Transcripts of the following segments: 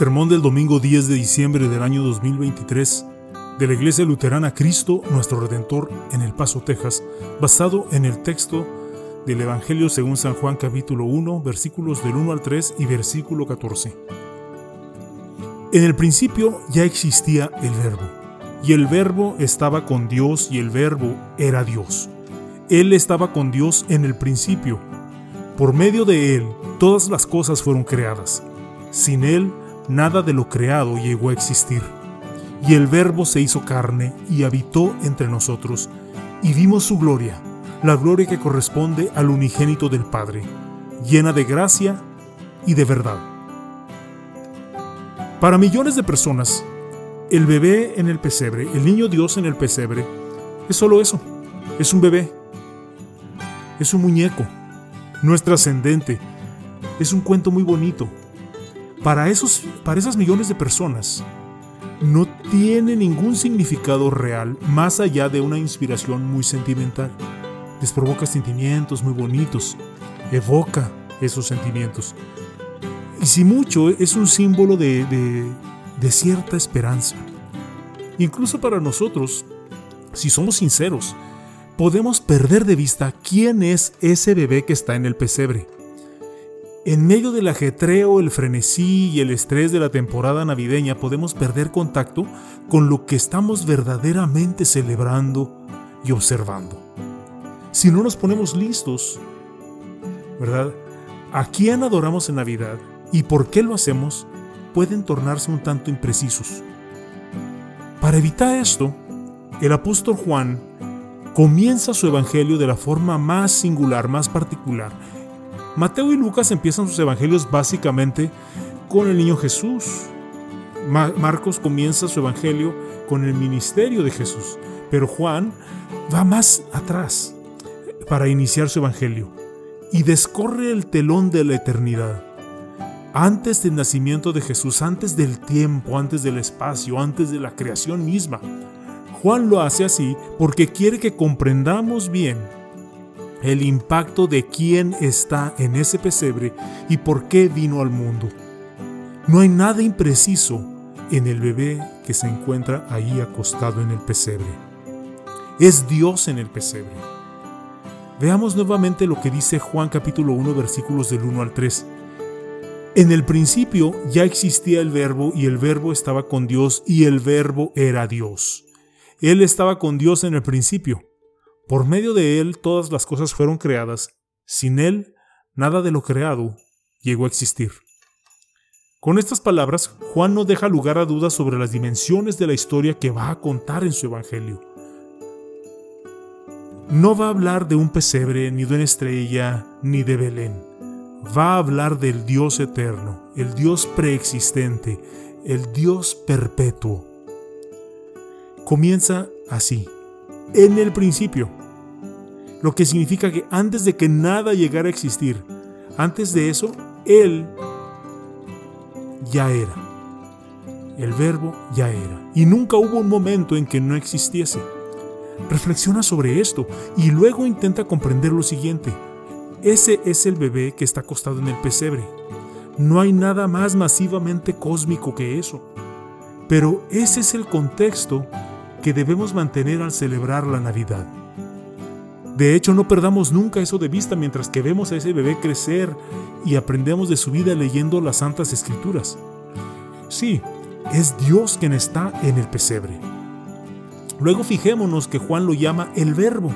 Sermón del domingo 10 de diciembre del año 2023 de la Iglesia Luterana Cristo, nuestro Redentor, en El Paso, Texas, basado en el texto del Evangelio según San Juan capítulo 1, versículos del 1 al 3 y versículo 14. En el principio ya existía el verbo, y el verbo estaba con Dios y el verbo era Dios. Él estaba con Dios en el principio. Por medio de Él todas las cosas fueron creadas. Sin Él nada de lo creado llegó a existir. Y el Verbo se hizo carne y habitó entre nosotros, y vimos su gloria, la gloria que corresponde al unigénito del Padre, llena de gracia y de verdad. Para millones de personas, el bebé en el pesebre, el niño Dios en el pesebre, es solo eso, es un bebé, es un muñeco, no es trascendente, es un cuento muy bonito, para, esos, para esas millones de personas, no tiene ningún significado real más allá de una inspiración muy sentimental. Les provoca sentimientos muy bonitos, evoca esos sentimientos. Y si mucho, es un símbolo de cierta esperanza. Incluso para nosotros, si somos sinceros, podemos perder de vista quién es ese bebé que está en el pesebre en medio del ajetreo, el frenesí y el estrés de la temporada navideña podemos perder contacto con lo que estamos verdaderamente celebrando y observando. Si no nos ponemos listos, ¿verdad? ¿A quién adoramos en Navidad y por qué lo hacemos? Pueden tornarse un tanto imprecisos. Para evitar esto, el apóstol Juan comienza su evangelio de la forma más singular, más particular, Mateo y Lucas empiezan sus evangelios básicamente con el niño Jesús. Marcos comienza su evangelio con el ministerio de Jesús, pero Juan va más atrás para iniciar su evangelio y descorre el telón de la eternidad. Antes del nacimiento de Jesús, antes del tiempo, antes del espacio, antes de la creación misma. Juan lo hace así porque quiere que comprendamos bien el impacto de quién está en ese pesebre y por qué vino al mundo. No hay nada impreciso en el bebé que se encuentra ahí acostado en el pesebre. Es Dios en el pesebre. Veamos nuevamente lo que dice Juan capítulo 1 versículos del 1 al 3. En el principio ya existía el verbo y el verbo estaba con Dios y el verbo era Dios. Él estaba con Dios en el principio. Por medio de Él todas las cosas fueron creadas. Sin Él, nada de lo creado llegó a existir. Con estas palabras, Juan no deja lugar a dudas sobre las dimensiones de la historia que va a contar en su Evangelio. No va a hablar de un pesebre, ni de una estrella, ni de Belén. Va a hablar del Dios eterno, el Dios preexistente, el Dios perpetuo. Comienza así. En el principio, lo que significa que antes de que nada llegara a existir, antes de eso, Él ya era. El verbo ya era. Y nunca hubo un momento en que no existiese. Reflexiona sobre esto y luego intenta comprender lo siguiente. Ese es el bebé que está acostado en el pesebre. No hay nada más masivamente cósmico que eso. Pero ese es el contexto que debemos mantener al celebrar la Navidad. De hecho, no perdamos nunca eso de vista mientras que vemos a ese bebé crecer y aprendemos de su vida leyendo las Santas Escrituras. Sí, es Dios quien está en el pesebre. Luego fijémonos que Juan lo llama el verbo.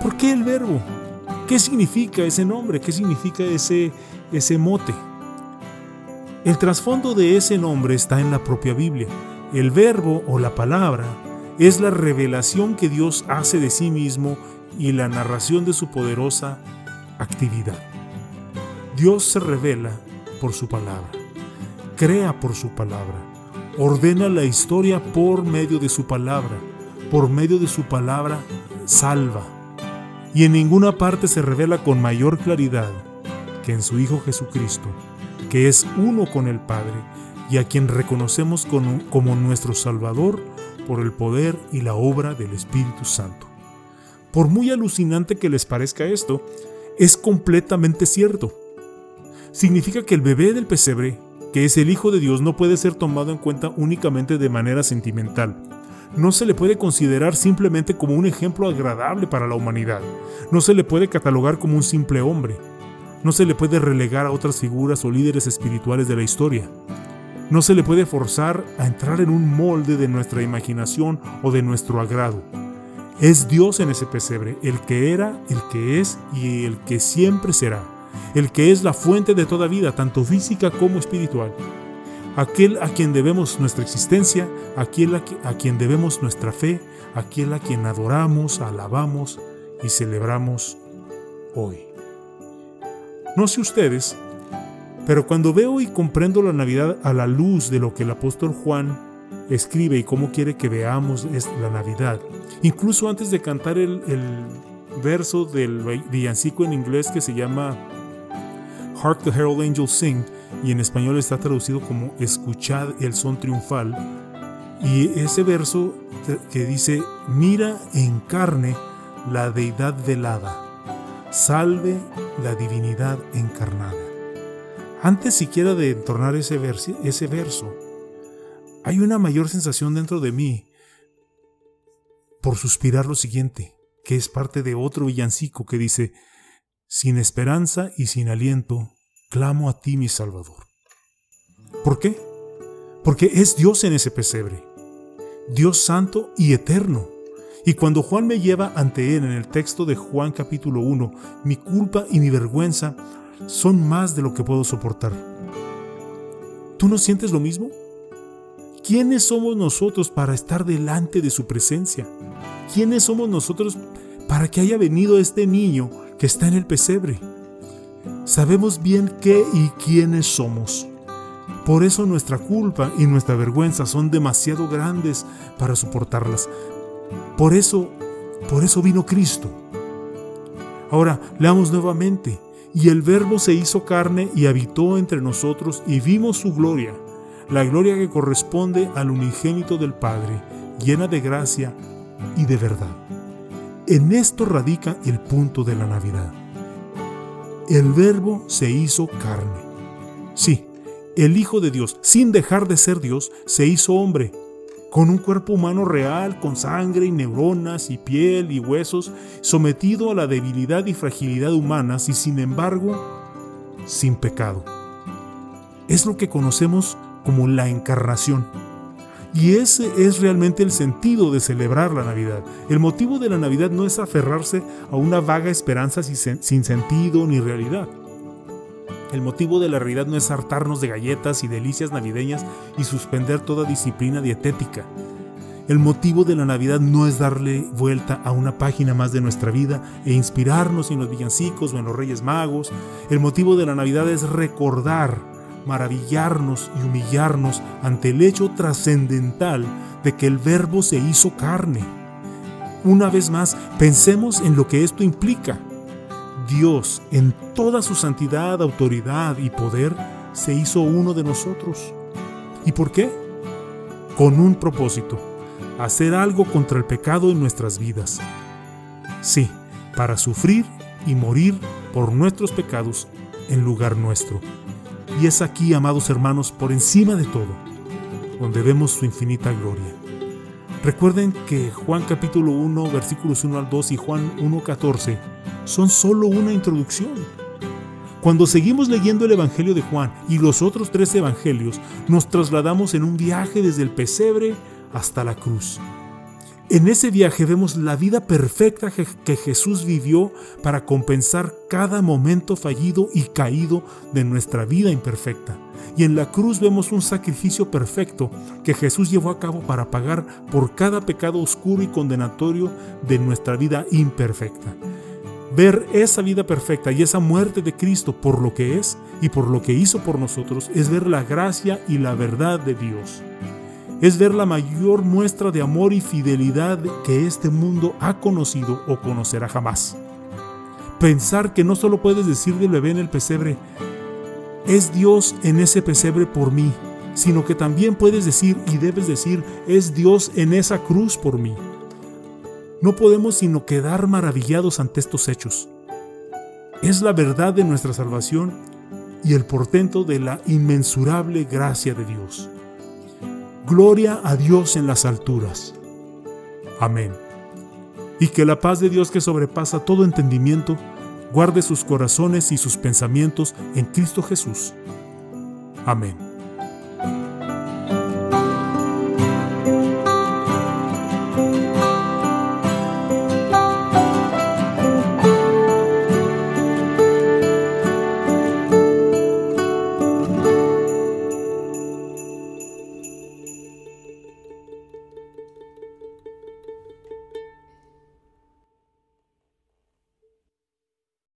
¿Por qué el verbo? ¿Qué significa ese nombre? ¿Qué significa ese, ese mote? El trasfondo de ese nombre está en la propia Biblia. El verbo o la palabra es la revelación que Dios hace de sí mismo y la narración de su poderosa actividad. Dios se revela por su palabra, crea por su palabra, ordena la historia por medio de su palabra, por medio de su palabra salva. Y en ninguna parte se revela con mayor claridad que en su Hijo Jesucristo, que es uno con el Padre y a quien reconocemos como nuestro Salvador por el poder y la obra del Espíritu Santo. Por muy alucinante que les parezca esto, es completamente cierto. Significa que el bebé del pesebre que es el Hijo de Dios, no puede ser tomado en cuenta únicamente de manera sentimental. No se le puede considerar simplemente como un ejemplo agradable para la humanidad. No se le puede catalogar como un simple hombre. No se le puede relegar a otras figuras o líderes espirituales de la historia. No se le puede forzar a entrar en un molde de nuestra imaginación o de nuestro agrado. Es Dios en ese pesebre, el que era, el que es y el que siempre será, el que es la fuente de toda vida, tanto física como espiritual. Aquel a quien debemos nuestra existencia, aquel a quien debemos nuestra fe, aquel a quien adoramos, alabamos y celebramos hoy. No sé ustedes, pero cuando veo y comprendo la Navidad a la luz de lo que el apóstol Juan escribe y cómo quiere que veamos es la Navidad, incluso antes de cantar el, verso del villancico en inglés que se llama Hark the Herald Angels Sing, y en español está traducido como Escuchad el son triunfal, y ese verso que dice, mira en carne la deidad velada, salve la divinidad encarnada. Antes siquiera de entornar ese, verso, hay una mayor sensación dentro de mí por suspirar lo siguiente, que es parte de otro villancico que dice, sin esperanza y sin aliento, clamo a ti mi Salvador. ¿Por qué? Porque es Dios en ese pesebre, Dios santo y eterno. Y cuando Juan me lleva ante él en el texto de Juan capítulo 1, mi culpa y mi vergüenza son más de lo que puedo soportar. ¿Tú no sientes lo mismo? ¿Quiénes somos nosotros para estar delante de su presencia? ¿Quiénes somos nosotros para que haya venido este niño que está en el pesebre? Sabemos bien qué y quiénes somos. Por eso nuestra culpa y nuestra vergüenza son demasiado grandes para soportarlas. Por eso, por eso vino Cristo. Ahora, leamos nuevamente y el Verbo se hizo carne y habitó entre nosotros y vimos su gloria, la gloria que corresponde al unigénito del Padre, llena de gracia y de verdad. En esto radica el punto de la Navidad. El Verbo se hizo carne. Sí, el Hijo de Dios, sin dejar de ser Dios, se hizo hombre con un cuerpo humano real, con sangre y neuronas y piel y huesos, sometido a la debilidad y fragilidad humanas y sin embargo, sin pecado. Es lo que conocemos como la encarnación. Y ese es realmente el sentido de celebrar la Navidad. El motivo de la Navidad no es aferrarse a una vaga esperanza sin sentido ni realidad. El motivo de la realidad no es hartarnos de galletas y delicias navideñas y suspender toda disciplina dietética. El motivo de la Navidad no es darle vuelta a una página más de nuestra vida e inspirarnos en los villancicos o en los Reyes Magos. El motivo de la Navidad es recordar, maravillarnos y humillarnos ante el hecho trascendental de que el Verbo se hizo carne. Una vez más, pensemos en lo que esto implica. Dios, en toda su santidad, autoridad y poder, se hizo uno de nosotros. ¿Y por qué? Con un propósito, hacer algo contra el pecado en nuestras vidas. Sí, para sufrir y morir por nuestros pecados en lugar nuestro. Y es aquí, amados hermanos, por encima de todo, donde vemos su infinita gloria. Recuerden que Juan capítulo 1, versículos 1 al 2 y Juan 1, 14 son solo una introducción. Cuando seguimos leyendo el Evangelio de Juan y los otros tres Evangelios, nos trasladamos en un viaje desde el pesebre hasta la cruz. En ese viaje vemos la vida perfecta que Jesús vivió para compensar cada momento fallido y caído de nuestra vida imperfecta. Y en la cruz vemos un sacrificio perfecto que Jesús llevó a cabo para pagar por cada pecado oscuro y condenatorio de nuestra vida imperfecta. Ver esa vida perfecta y esa muerte de Cristo por lo que es y por lo que hizo por nosotros es ver la gracia y la verdad de Dios. Es ver la mayor muestra de amor y fidelidad que este mundo ha conocido o conocerá jamás. Pensar que no solo puedes decir del bebé en el pesebre, es Dios en ese pesebre por mí, sino que también puedes decir y debes decir, es Dios en esa cruz por mí no podemos sino quedar maravillados ante estos hechos. Es la verdad de nuestra salvación y el portento de la inmensurable gracia de Dios. Gloria a Dios en las alturas. Amén. Y que la paz de Dios que sobrepasa todo entendimiento, guarde sus corazones y sus pensamientos en Cristo Jesús. Amén.